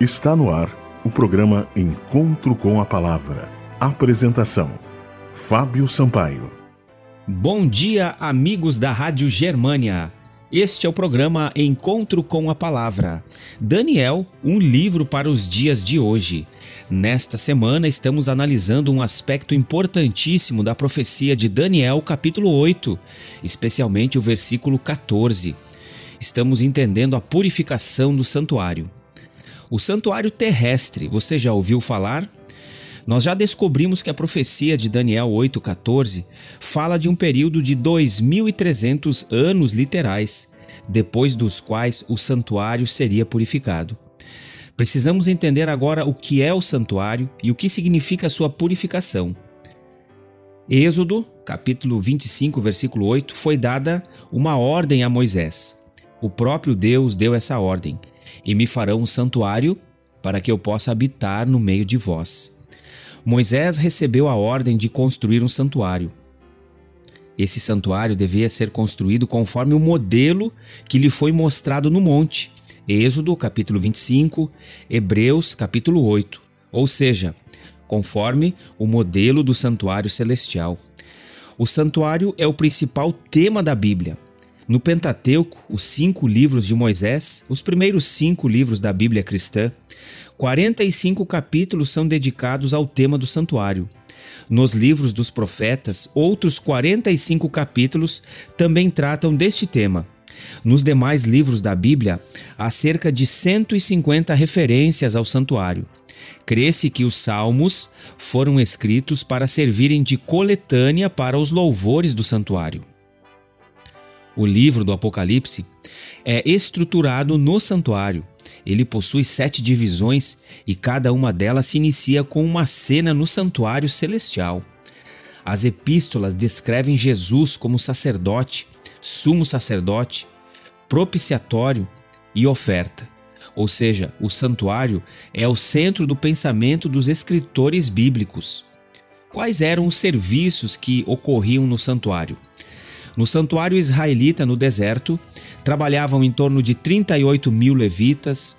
Está no ar o programa Encontro com a Palavra. Apresentação: Fábio Sampaio. Bom dia, amigos da Rádio Germânia. Este é o programa Encontro com a Palavra. Daniel, um livro para os dias de hoje. Nesta semana estamos analisando um aspecto importantíssimo da profecia de Daniel, capítulo 8, especialmente o versículo 14. Estamos entendendo a purificação do santuário. O santuário terrestre, você já ouviu falar? Nós já descobrimos que a profecia de Daniel 8,14 fala de um período de 2.300 anos literais, depois dos quais o santuário seria purificado. Precisamos entender agora o que é o santuário e o que significa sua purificação. Êxodo, capítulo 25, versículo 8, foi dada uma ordem a Moisés. O próprio Deus deu essa ordem: E me farão um santuário para que eu possa habitar no meio de vós. Moisés recebeu a ordem de construir um santuário. Esse santuário devia ser construído conforme o modelo que lhe foi mostrado no monte, Êxodo capítulo 25, Hebreus capítulo 8, ou seja, conforme o modelo do santuário celestial. O santuário é o principal tema da Bíblia. No Pentateuco, os cinco livros de Moisés, os primeiros cinco livros da Bíblia cristã, 45 capítulos são dedicados ao tema do santuário. Nos livros dos profetas, outros 45 capítulos também tratam deste tema. Nos demais livros da Bíblia, há cerca de 150 referências ao santuário. Crê-se que os salmos foram escritos para servirem de coletânea para os louvores do santuário. O livro do Apocalipse é estruturado no santuário. Ele possui sete divisões e cada uma delas se inicia com uma cena no santuário celestial. As epístolas descrevem Jesus como sacerdote, sumo sacerdote, propiciatório e oferta. Ou seja, o santuário é o centro do pensamento dos escritores bíblicos. Quais eram os serviços que ocorriam no santuário? No santuário israelita no deserto, trabalhavam em torno de 38 mil levitas,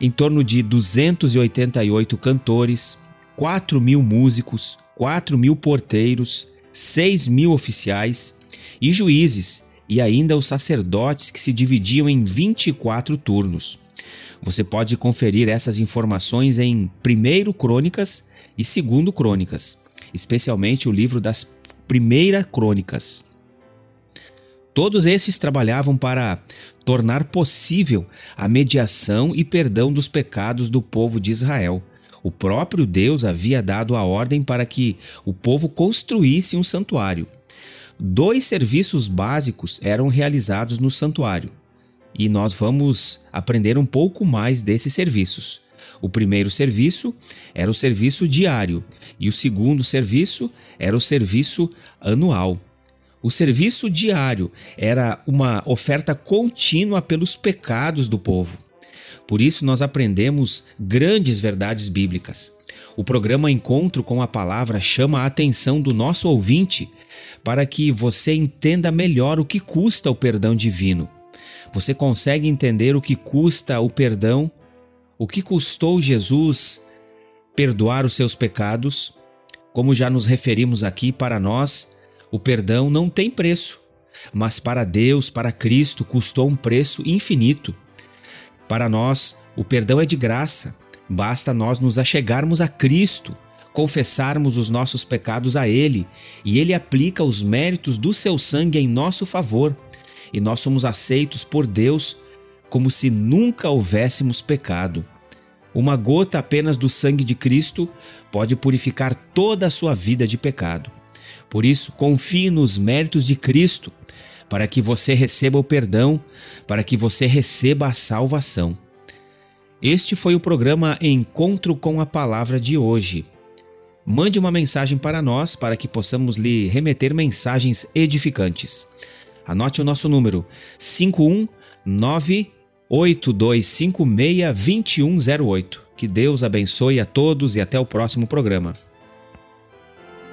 em torno de 288 cantores, 4 mil músicos, 4 mil porteiros, 6 mil oficiais e juízes, e ainda os sacerdotes que se dividiam em 24 turnos. Você pode conferir essas informações em 1 Crônicas e 2 Crônicas, especialmente o livro das Primeira Crônicas. Todos esses trabalhavam para tornar possível a mediação e perdão dos pecados do povo de Israel. O próprio Deus havia dado a ordem para que o povo construísse um santuário. Dois serviços básicos eram realizados no santuário, e nós vamos aprender um pouco mais desses serviços. O primeiro serviço era o serviço diário, e o segundo serviço era o serviço anual. O serviço diário era uma oferta contínua pelos pecados do povo. Por isso, nós aprendemos grandes verdades bíblicas. O programa Encontro com a Palavra chama a atenção do nosso ouvinte para que você entenda melhor o que custa o perdão divino. Você consegue entender o que custa o perdão? O que custou Jesus perdoar os seus pecados? Como já nos referimos aqui, para nós, o perdão não tem preço, mas para Deus, para Cristo, custou um preço infinito. Para nós, o perdão é de graça, basta nós nos achegarmos a Cristo, confessarmos os nossos pecados a Ele, e Ele aplica os méritos do seu sangue em nosso favor, e nós somos aceitos por Deus como se nunca houvéssemos pecado. Uma gota apenas do sangue de Cristo pode purificar toda a sua vida de pecado. Por isso, confie nos méritos de Cristo, para que você receba o perdão, para que você receba a salvação. Este foi o programa Encontro com a Palavra de hoje. Mande uma mensagem para nós para que possamos lhe remeter mensagens edificantes. Anote o nosso número 519 8256 2108. Que Deus abençoe a todos e até o próximo programa.